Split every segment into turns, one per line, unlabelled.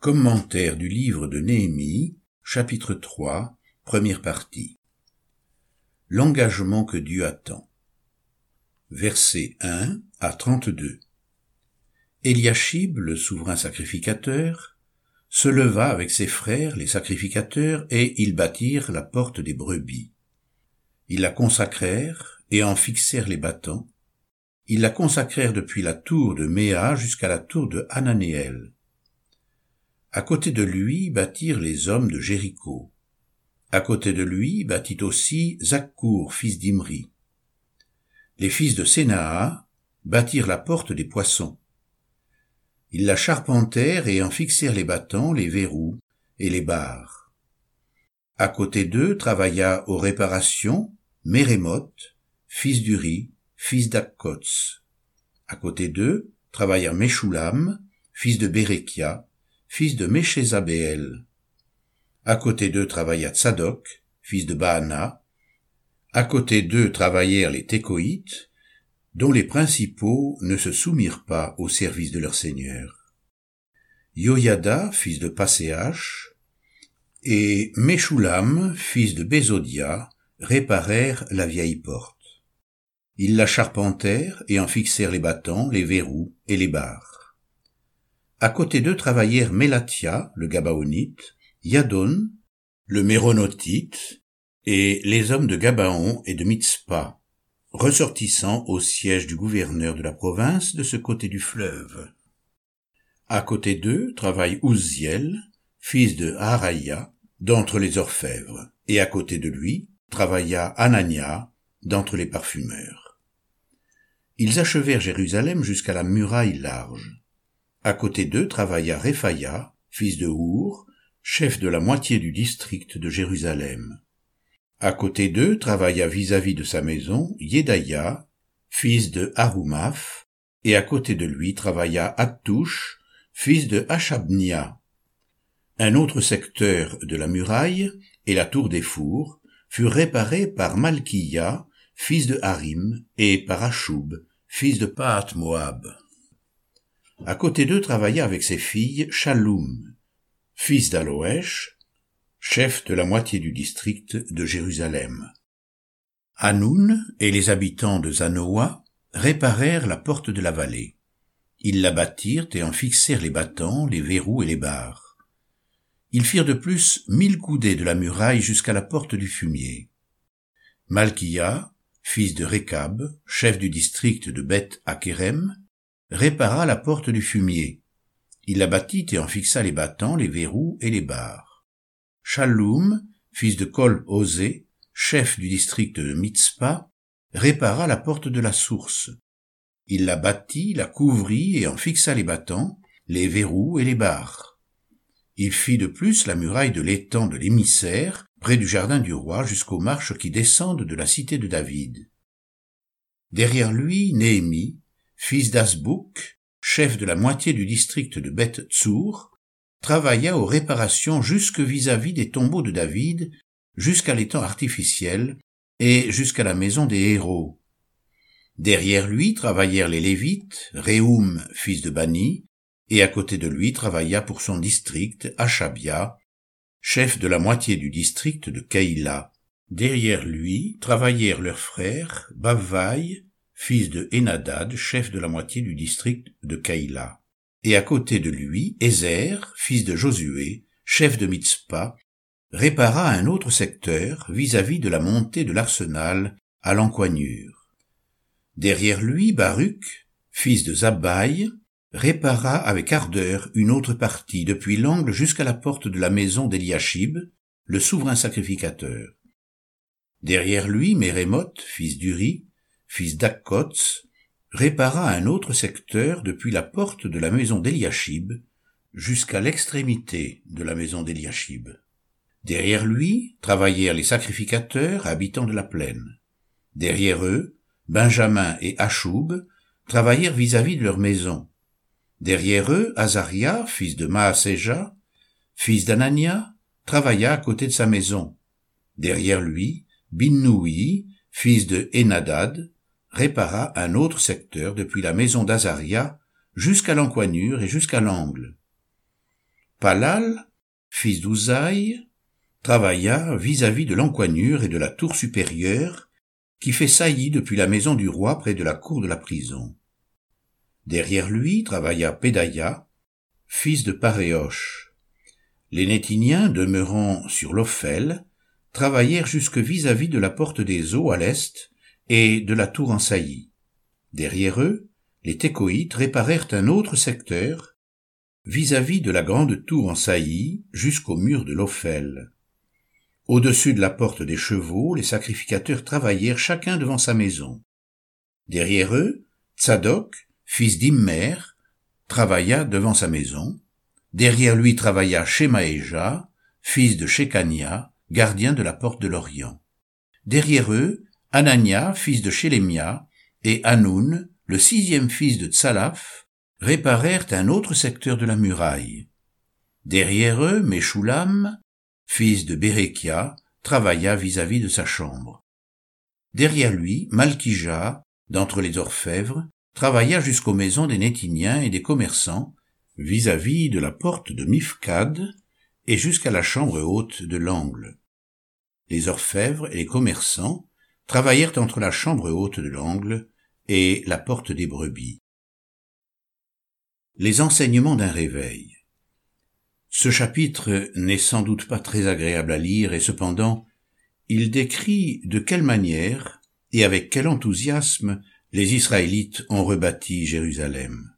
Commentaire du livre de Néhémie, chapitre 3, première partie. L'engagement que Dieu attend. Versets 1 à 32. Eliashib, le souverain sacrificateur, se leva avec ses frères, les sacrificateurs, et ils bâtirent la porte des brebis. Ils la consacrèrent et en fixèrent les battants. Ils la consacrèrent depuis la tour de Méa jusqu'à la tour de Hananéel à côté de lui bâtirent les hommes de Jéricho. À côté de lui bâtit aussi Zakkour, fils d'Imri. Les fils de Sénaa bâtirent la porte des poissons. Ils la charpentèrent et en fixèrent les battants, les verrous et les barres. À côté d'eux travailla aux réparations Mérémoth, fils d'Uri, fils d'Akkots. À côté d'eux travailla Meshulam, fils de Bérékia, fils de Méchézabéel. À côté d'eux travailla Tsadok, fils de Baana. À côté d'eux travaillèrent les Técoïtes, dont les principaux ne se soumirent pas au service de leur seigneur. Yoyada, fils de Passéach, et Meshulam, fils de Bézodia, réparèrent la vieille porte. Ils la charpentèrent et en fixèrent les battants, les verrous et les barres. À côté d'eux travaillèrent Mélatia, le Gabaonite, Yadon, le Méronotite, et les hommes de Gabaon et de Mitzpah, ressortissant au siège du gouverneur de la province de ce côté du fleuve. À côté d'eux travaille Ouziel, fils de Haraya, d'entre les orfèvres, et à côté de lui travailla Anania, d'entre les parfumeurs. Ils achevèrent Jérusalem jusqu'à la muraille large. À côté d'eux travailla Réphaïa, fils de Our, chef de la moitié du district de Jérusalem. À côté d'eux travailla vis-à-vis de sa maison Yedaya, fils de Harumaph, et à côté de lui travailla Attouche, fils de Achabnia. Un autre secteur de la muraille et la tour des fours furent réparés par Malkiya, fils de Harim, et par Achoub, fils de Paat Moab. À côté d'eux travailla avec ses filles Shalom, fils d'Aloèche, chef de la moitié du district de Jérusalem. Hanoun et les habitants de Zanoa réparèrent la porte de la vallée. Ils la bâtirent et en fixèrent les battants, les verrous et les barres. Ils firent de plus mille coudées de la muraille jusqu'à la porte du fumier. Malkia, fils de Rekab, chef du district de Beth Akerem, répara la porte du fumier. Il la bâtit et en fixa les battants, les verrous et les barres. Shalom, fils de Kol Osé, chef du district de Mitzpah, répara la porte de la source. Il la bâtit, la couvrit et en fixa les battants, les verrous et les barres. Il fit de plus la muraille de l'étang de l'émissaire, près du jardin du roi, jusqu'aux marches qui descendent de la cité de David. Derrière lui, Néhémie, fils d'Asbouk, chef de la moitié du district de Beth Tsour, travailla aux réparations jusque vis-à-vis des tombeaux de David, jusqu'à l'étang artificiel et jusqu'à la maison des héros. Derrière lui travaillèrent les Lévites, Réoum, fils de Bani, et à côté de lui travailla pour son district Achabia, chef de la moitié du district de Kaïla. Derrière lui travaillèrent leurs frères Bavvaï, fils de Enadad, chef de la moitié du district de Kaïla. Et à côté de lui, Ézer, fils de Josué, chef de Mitzpah, répara un autre secteur vis-à-vis de la montée de l'arsenal à l'encoignure. Derrière lui, Baruch, fils de Zabbaï, répara avec ardeur une autre partie depuis l'angle jusqu'à la porte de la maison d'Eliashib, le souverain sacrificateur. Derrière lui, Mérémoth, fils d'Uri, fils d'Akkots, répara un autre secteur depuis la porte de la maison d'Eliashib jusqu'à l'extrémité de la maison d'Eliashib. Derrière lui travaillèrent les sacrificateurs habitants de la plaine. Derrière eux, Benjamin et Achoub travaillèrent vis-à-vis de leur maison. Derrière eux, Azaria, fils de Maaseja, fils d'Anania, travailla à côté de sa maison. Derrière lui, Binnoui, fils de Enadad, répara un autre secteur depuis la maison d'Azaria jusqu'à l'encoignure et jusqu'à l'angle. Palal, fils d'Ouzaï, travailla vis-à-vis de l'encoignure et de la tour supérieure, qui fait saillie depuis la maison du roi près de la cour de la prison. Derrière lui travailla Pédaïa, fils de Paréoche. Les Nétiniens demeurant sur l'Ophel travaillèrent jusque vis-à-vis de la porte des eaux à l'est et de la tour en saillie. Derrière eux, les Técoïtes réparèrent un autre secteur vis-à-vis de la grande tour en saillie jusqu'au mur de l'Ophel. Au-dessus de la porte des chevaux, les sacrificateurs travaillèrent chacun devant sa maison. Derrière eux, Tzadok, fils d'Immer, travailla devant sa maison. Derrière lui travailla Shemaéja, fils de Shekania, gardien de la porte de l'Orient. Derrière eux, Anania, fils de Shélémia, et Hanoun, le sixième fils de Tsalaf, réparèrent un autre secteur de la muraille. Derrière eux, Meshulam, fils de Bérékia, travailla vis-à-vis de sa chambre. Derrière lui, Malkija, d'entre les orfèvres, travailla jusqu'aux maisons des Nétiniens et des commerçants, vis-à-vis de la porte de Mifkad, et jusqu'à la chambre haute de l'angle. Les orfèvres et les commerçants travaillèrent entre la chambre haute de l'angle et la porte des brebis. Les enseignements d'un réveil. Ce chapitre n'est sans doute pas très agréable à lire et cependant il décrit de quelle manière et avec quel enthousiasme les Israélites ont rebâti Jérusalem.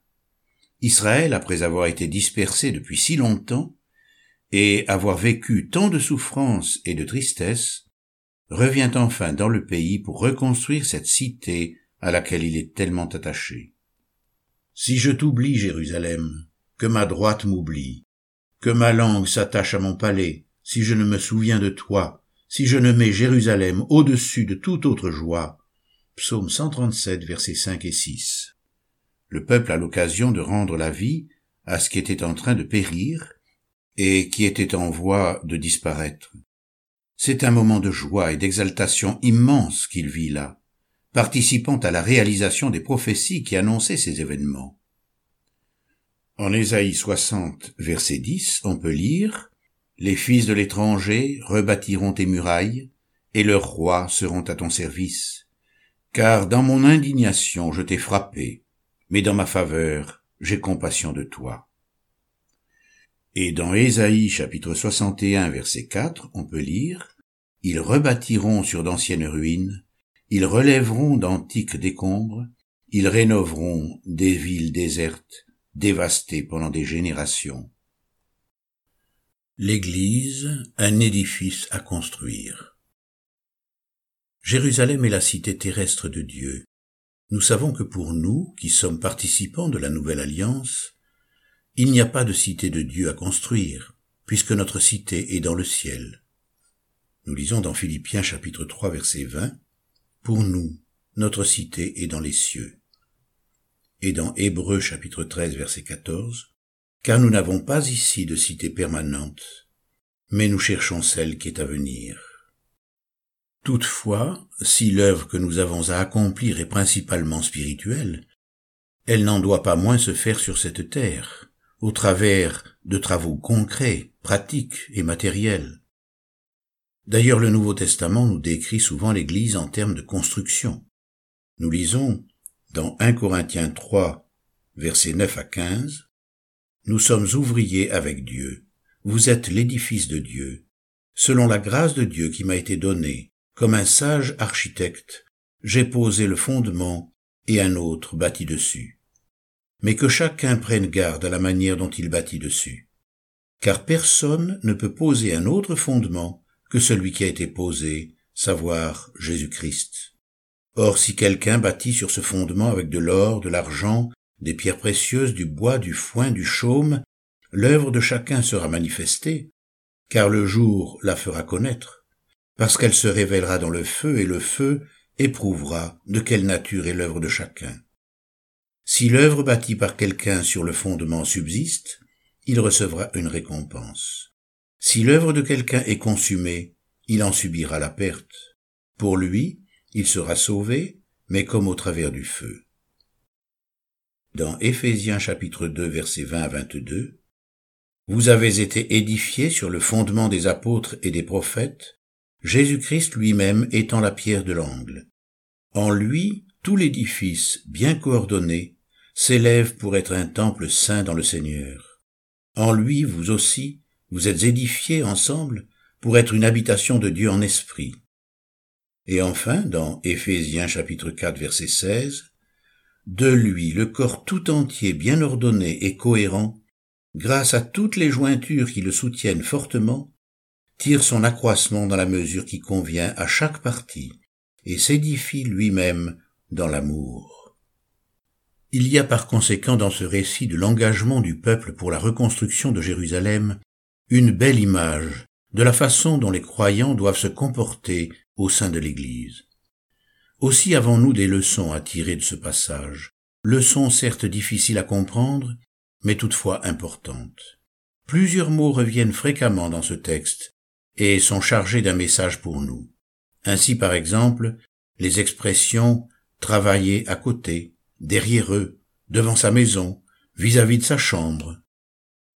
Israël, après avoir été dispersé depuis si longtemps, et avoir vécu tant de souffrances et de tristesse, revient enfin dans le pays pour reconstruire cette cité à laquelle il est tellement attaché. Si je t'oublie, Jérusalem, que ma droite m'oublie, que ma langue s'attache à mon palais, si je ne me souviens de toi, si je ne mets Jérusalem au-dessus de toute autre joie. Psaume 137, versets 5 et 6. Le peuple a l'occasion de rendre la vie à ce qui était en train de périr et qui était en voie de disparaître. C'est un moment de joie et d'exaltation immense qu'il vit là participant à la réalisation des prophéties qui annonçaient ces événements. En Ésaïe 60, verset 10, on peut lire Les fils de l'étranger rebâtiront tes murailles, et leurs rois seront à ton service. Car dans mon indignation je t'ai frappé, mais dans ma faveur j'ai compassion de toi. Et dans Ésaïe chapitre 61 verset 4, on peut lire Ils rebâtiront sur d'anciennes ruines, ils relèveront d'antiques décombres, ils rénoveront des villes désertes, dévastées pendant des générations. L'Église, un édifice à construire. Jérusalem est la cité terrestre de Dieu. Nous savons que pour nous, qui sommes participants de la nouvelle alliance, il n'y a pas de cité de Dieu à construire, puisque notre cité est dans le ciel. Nous lisons dans Philippiens chapitre 3 verset 20, pour nous, notre cité est dans les cieux. Et dans Hébreux chapitre 13 verset 14, car nous n'avons pas ici de cité permanente, mais nous cherchons celle qui est à venir. Toutefois, si l'œuvre que nous avons à accomplir est principalement spirituelle, elle n'en doit pas moins se faire sur cette terre, au travers de travaux concrets, pratiques et matériels. D'ailleurs, le Nouveau Testament nous décrit souvent l'Église en termes de construction. Nous lisons dans 1 Corinthiens 3, versets 9 à 15, Nous sommes ouvriers avec Dieu. Vous êtes l'édifice de Dieu. Selon la grâce de Dieu qui m'a été donnée, comme un sage architecte, j'ai posé le fondement et un autre bâti dessus. Mais que chacun prenne garde à la manière dont il bâtit dessus. Car personne ne peut poser un autre fondement que celui qui a été posé, savoir Jésus-Christ. Or si quelqu'un bâtit sur ce fondement avec de l'or, de l'argent, des pierres précieuses, du bois, du foin, du chaume, l'œuvre de chacun sera manifestée, car le jour la fera connaître, parce qu'elle se révélera dans le feu, et le feu éprouvera de quelle nature est l'œuvre de chacun. Si l'œuvre bâtie par quelqu'un sur le fondement subsiste, il recevra une récompense. Si l'œuvre de quelqu'un est consumée, il en subira la perte. Pour lui, il sera sauvé, mais comme au travers du feu. Dans Éphésiens chapitre 2 versets 20 à 22, Vous avez été édifiés sur le fondement des apôtres et des prophètes, Jésus-Christ lui-même étant la pierre de l'angle. En lui, tout l'édifice, bien coordonné, s'élève pour être un temple saint dans le Seigneur. En lui, vous aussi, vous êtes édifiés ensemble pour être une habitation de Dieu en esprit. Et enfin, dans Éphésiens chapitre 4 verset 16, de lui le corps tout entier bien ordonné et cohérent, grâce à toutes les jointures qui le soutiennent fortement, tire son accroissement dans la mesure qui convient à chaque partie, et s'édifie lui-même dans l'amour. Il y a par conséquent dans ce récit de l'engagement du peuple pour la reconstruction de Jérusalem une belle image de la façon dont les croyants doivent se comporter au sein de l'Église. Aussi avons-nous des leçons à tirer de ce passage, leçons certes difficiles à comprendre, mais toutefois importantes. Plusieurs mots reviennent fréquemment dans ce texte et sont chargés d'un message pour nous. Ainsi par exemple, les expressions travailler à côté, derrière eux, devant sa maison, vis-à-vis de sa chambre,